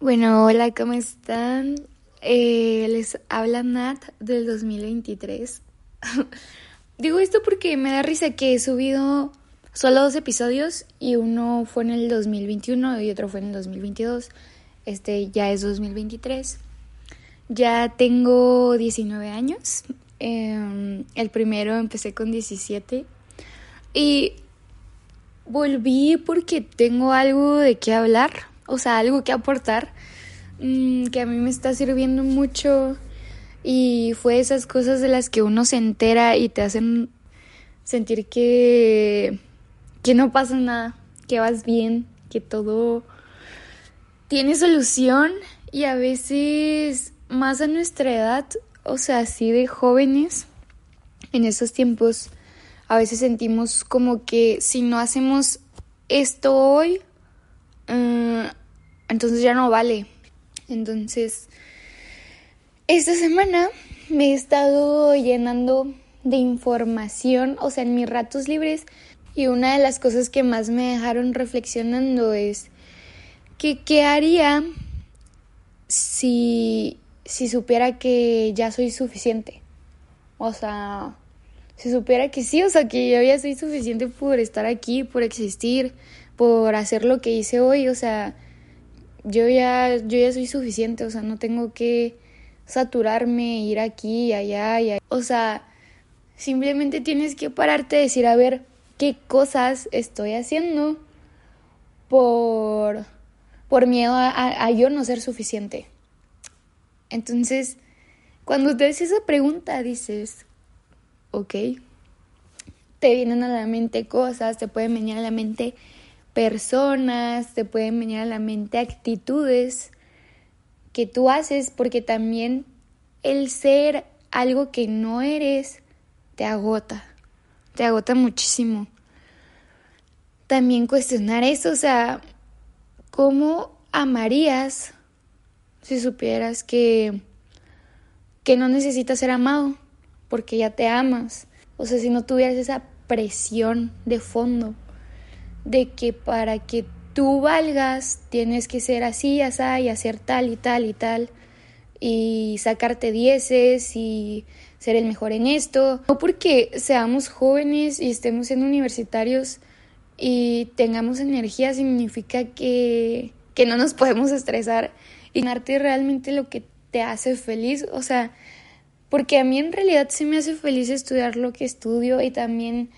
Bueno, hola, ¿cómo están? Eh, les habla Nat del 2023. Digo esto porque me da risa que he subido solo dos episodios y uno fue en el 2021 y otro fue en el 2022. Este ya es 2023. Ya tengo 19 años. Em, el primero empecé con 17. Y volví porque tengo algo de qué hablar. O sea, algo que aportar. Mm, que a mí me está sirviendo mucho. Y fue esas cosas de las que uno se entera y te hacen sentir que, que no pasa nada, que vas bien, que todo tiene solución y a veces más a nuestra edad, o sea, así de jóvenes, en esos tiempos, a veces sentimos como que si no hacemos esto hoy, uh, entonces ya no vale. Entonces, esta semana me he estado llenando de información, o sea, en mis ratos libres, y una de las cosas que más me dejaron reflexionando es que qué haría si, si supiera que ya soy suficiente. O sea, si supiera que sí, o sea, que yo ya soy suficiente por estar aquí, por existir, por hacer lo que hice hoy, o sea, yo ya, yo ya soy suficiente, o sea, no tengo que saturarme, ir aquí y allá y allá. O sea, simplemente tienes que pararte a decir, a ver, qué cosas estoy haciendo por por miedo a, yo no ser suficiente. Entonces, cuando te haces esa pregunta, dices, ok, te vienen a la mente cosas, te pueden venir a la mente personas, te pueden venir a la mente actitudes que tú haces, porque también el ser algo que no eres te agota, te agota muchísimo. También cuestionar eso, o sea, ¿Cómo amarías si supieras que, que no necesitas ser amado porque ya te amas? O sea, si no tuvieras esa presión de fondo de que para que tú valgas tienes que ser así, así y hacer tal y tal y tal y sacarte dieces y ser el mejor en esto. No porque seamos jóvenes y estemos siendo universitarios y tengamos energía significa que, que no nos podemos estresar y arte realmente lo que te hace feliz, o sea, porque a mí en realidad sí me hace feliz estudiar lo que estudio y también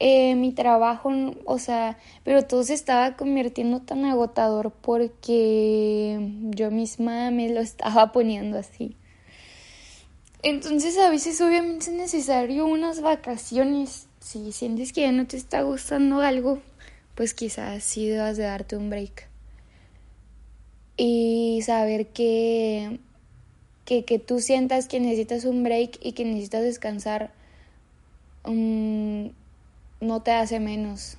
eh, mi trabajo, o sea, pero todo se estaba convirtiendo tan agotador porque yo misma me lo estaba poniendo así. Entonces a veces obviamente es necesario unas vacaciones. Si sientes que ya no te está gustando algo, pues quizás sí debas de darte un break. Y saber que, que, que tú sientas que necesitas un break y que necesitas descansar um, no te hace menos.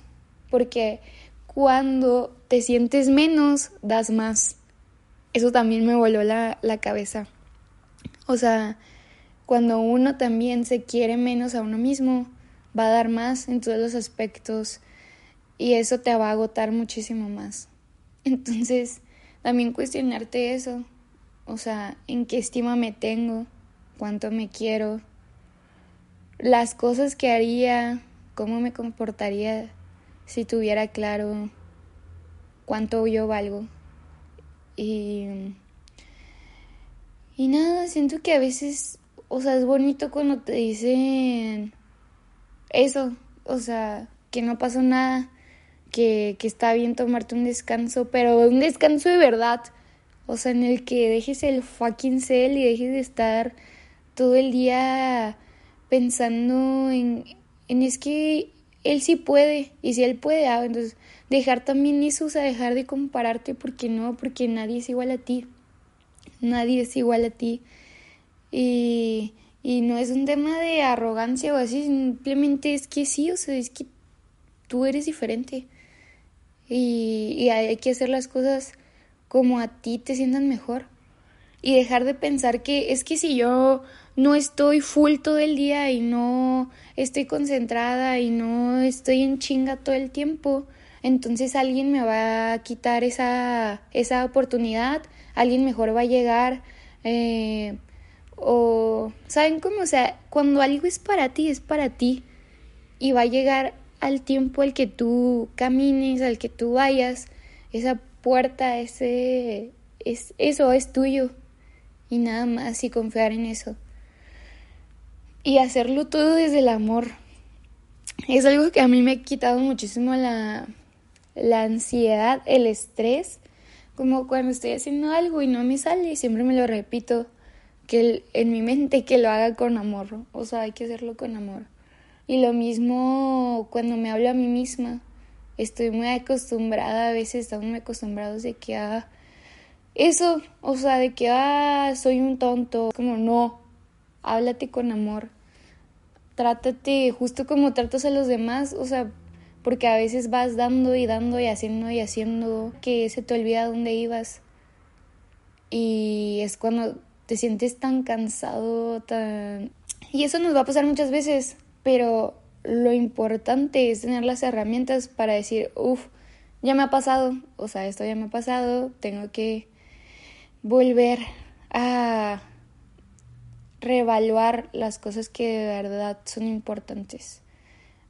Porque cuando te sientes menos, das más. Eso también me voló la, la cabeza. O sea, cuando uno también se quiere menos a uno mismo, va a dar más en todos los aspectos y eso te va a agotar muchísimo más. Entonces, también cuestionarte eso, o sea, en qué estima me tengo, cuánto me quiero, las cosas que haría, cómo me comportaría si tuviera claro cuánto yo valgo. Y, y nada, siento que a veces, o sea, es bonito cuando te dicen eso, o sea, que no pasó nada, que, que está bien tomarte un descanso, pero un descanso de verdad. O sea, en el que dejes el fucking cel y dejes de estar todo el día pensando en, es que él sí puede y si él puede, ah, entonces dejar también eso, o sea, dejar de compararte porque no, porque nadie es igual a ti. nadie es igual a ti. Y, y no es un tema de arrogancia o así, simplemente es que sí, o sea, es que tú eres diferente. Y, y hay que hacer las cosas como a ti te sientan mejor. Y dejar de pensar que es que si yo no estoy full todo el día y no estoy concentrada y no estoy en chinga todo el tiempo, entonces alguien me va a quitar esa, esa oportunidad, alguien mejor va a llegar. Eh, o, ¿saben cómo? O sea, cuando algo es para ti, es para ti. Y va a llegar al tiempo al que tú camines, al que tú vayas. Esa puerta, ese, es, eso es tuyo. Y nada más, y confiar en eso. Y hacerlo todo desde el amor. Es algo que a mí me ha quitado muchísimo la, la ansiedad, el estrés. Como cuando estoy haciendo algo y no me sale, siempre me lo repito que en mi mente que lo haga con amor, o sea, hay que hacerlo con amor. Y lo mismo cuando me hablo a mí misma, estoy muy acostumbrada, a veces estamos muy acostumbrados de que, ah, eso, o sea, de que, ah, soy un tonto, como no, háblate con amor, trátate justo como tratas a los demás, o sea, porque a veces vas dando y dando y haciendo y haciendo que se te olvida dónde ibas. Y es cuando te sientes tan cansado, tan... Y eso nos va a pasar muchas veces, pero lo importante es tener las herramientas para decir, uff, ya me ha pasado, o sea, esto ya me ha pasado, tengo que volver a reevaluar las cosas que de verdad son importantes.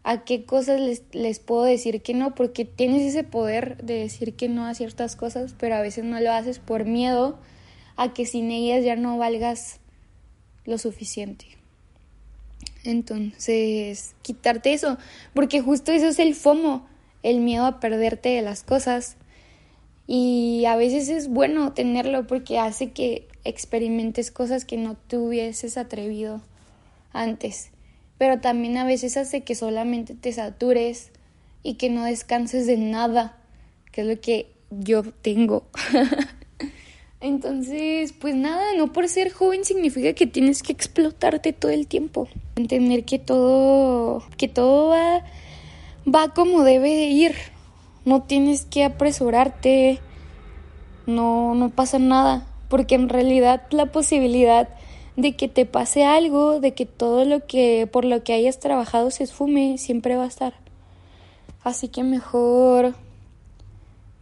A qué cosas les, les, puedo decir que no, porque tienes ese poder de decir que no a ciertas cosas, pero a veces no lo haces por miedo a que sin ellas ya no valgas lo suficiente. Entonces, quitarte eso, porque justo eso es el FOMO, el miedo a perderte de las cosas. Y a veces es bueno tenerlo porque hace que experimentes cosas que no te hubieses atrevido antes. Pero también a veces hace que solamente te satures y que no descanses de nada, que es lo que yo tengo. Entonces, pues nada, no por ser joven significa que tienes que explotarte todo el tiempo. Entender que todo, que todo va, va como debe de ir. No tienes que apresurarte. No, no pasa nada. Porque en realidad la posibilidad de que te pase algo, de que todo lo que, por lo que hayas trabajado se esfume, siempre va a estar. Así que mejor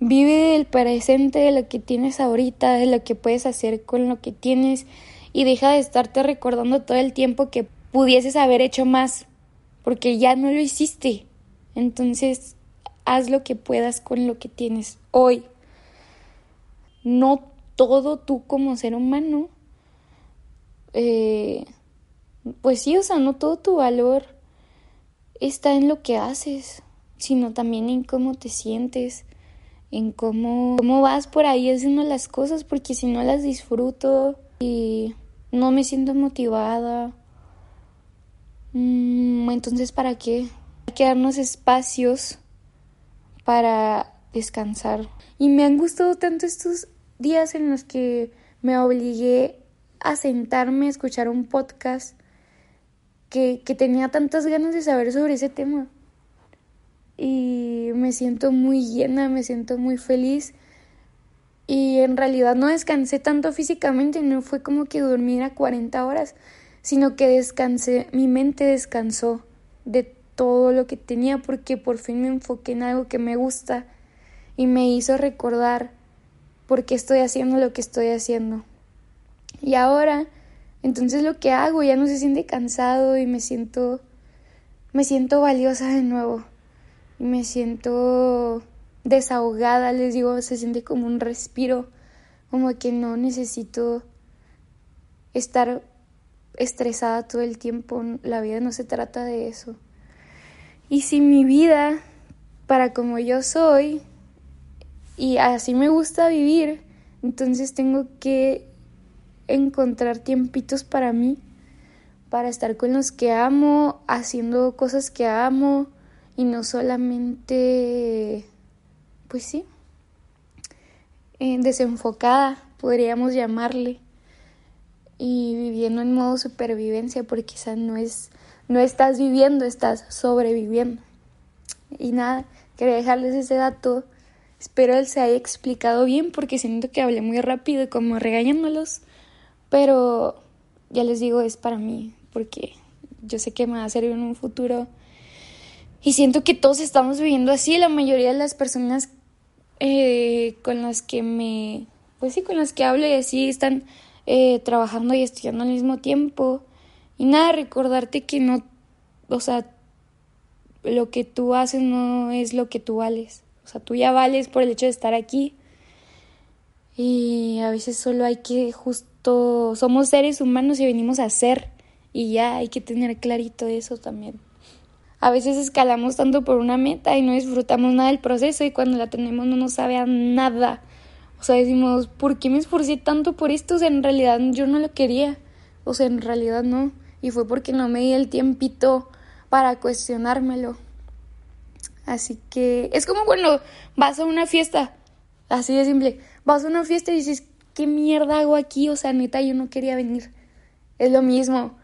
Vive el presente de lo que tienes ahorita, de lo que puedes hacer con lo que tienes y deja de estarte recordando todo el tiempo que pudieses haber hecho más, porque ya no lo hiciste. Entonces, haz lo que puedas con lo que tienes hoy. No todo tú como ser humano. Eh, pues sí, o sea, no todo tu valor está en lo que haces, sino también en cómo te sientes en cómo, cómo vas por ahí haciendo las cosas, porque si no las disfruto y no me siento motivada, mm, entonces ¿para qué? Hay que darnos espacios para descansar. Y me han gustado tanto estos días en los que me obligué a sentarme a escuchar un podcast que, que tenía tantas ganas de saber sobre ese tema y me siento muy llena, me siento muy feliz y en realidad no descansé tanto físicamente, no fue como que dormiera 40 horas, sino que descansé, mi mente descansó de todo lo que tenía porque por fin me enfoqué en algo que me gusta y me hizo recordar por qué estoy haciendo lo que estoy haciendo. Y ahora, entonces lo que hago ya no se siente cansado y me siento me siento valiosa de nuevo me siento desahogada, les digo, se siente como un respiro, como que no necesito estar estresada todo el tiempo, la vida no se trata de eso. Y si mi vida, para como yo soy, y así me gusta vivir, entonces tengo que encontrar tiempitos para mí, para estar con los que amo, haciendo cosas que amo, y no solamente, pues sí, eh, desenfocada, podríamos llamarle. y viviendo en modo supervivencia porque quizás no es no estás viviendo, estás sobreviviendo. Y nada, quería dejarles ese dato. Espero él se haya explicado bien porque siento que hablé muy rápido y como regañándolos. Pero ya les digo, es para mí porque yo sé que me va a servir en un futuro. Y siento que todos estamos viviendo así. La mayoría de las personas eh, con las que me, pues sí, con las que hablo y así están eh, trabajando y estudiando al mismo tiempo. Y nada, recordarte que no, o sea, lo que tú haces no es lo que tú vales. O sea, tú ya vales por el hecho de estar aquí. Y a veces solo hay que justo, somos seres humanos y venimos a ser. Y ya hay que tener clarito eso también. A veces escalamos tanto por una meta y no disfrutamos nada del proceso y cuando la tenemos no nos sabe a nada. O sea, decimos, ¿por qué me esforcé tanto por esto? O sea, en realidad yo no lo quería. O sea, en realidad no y fue porque no me di el tiempito para cuestionármelo. Así que es como cuando vas a una fiesta, así de simple, vas a una fiesta y dices, ¿qué mierda hago aquí? O sea, neta, yo no quería venir. Es lo mismo.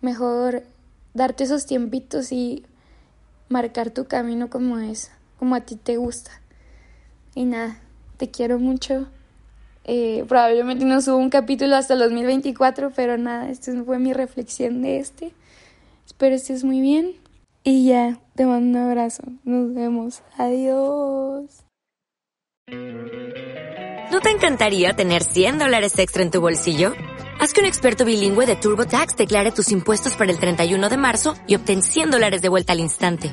Mejor darte esos tiempitos y marcar tu camino como es, como a ti te gusta. Y nada, te quiero mucho. Eh, probablemente no subo un capítulo hasta el 2024, pero nada, esta fue mi reflexión de este. Espero estés muy bien. Y ya, te mando un abrazo. Nos vemos. Adiós. ¿No te encantaría tener 100 dólares extra en tu bolsillo? Haz que un experto bilingüe de TurboTax declare tus impuestos para el 31 de marzo y obtén 100 dólares de vuelta al instante.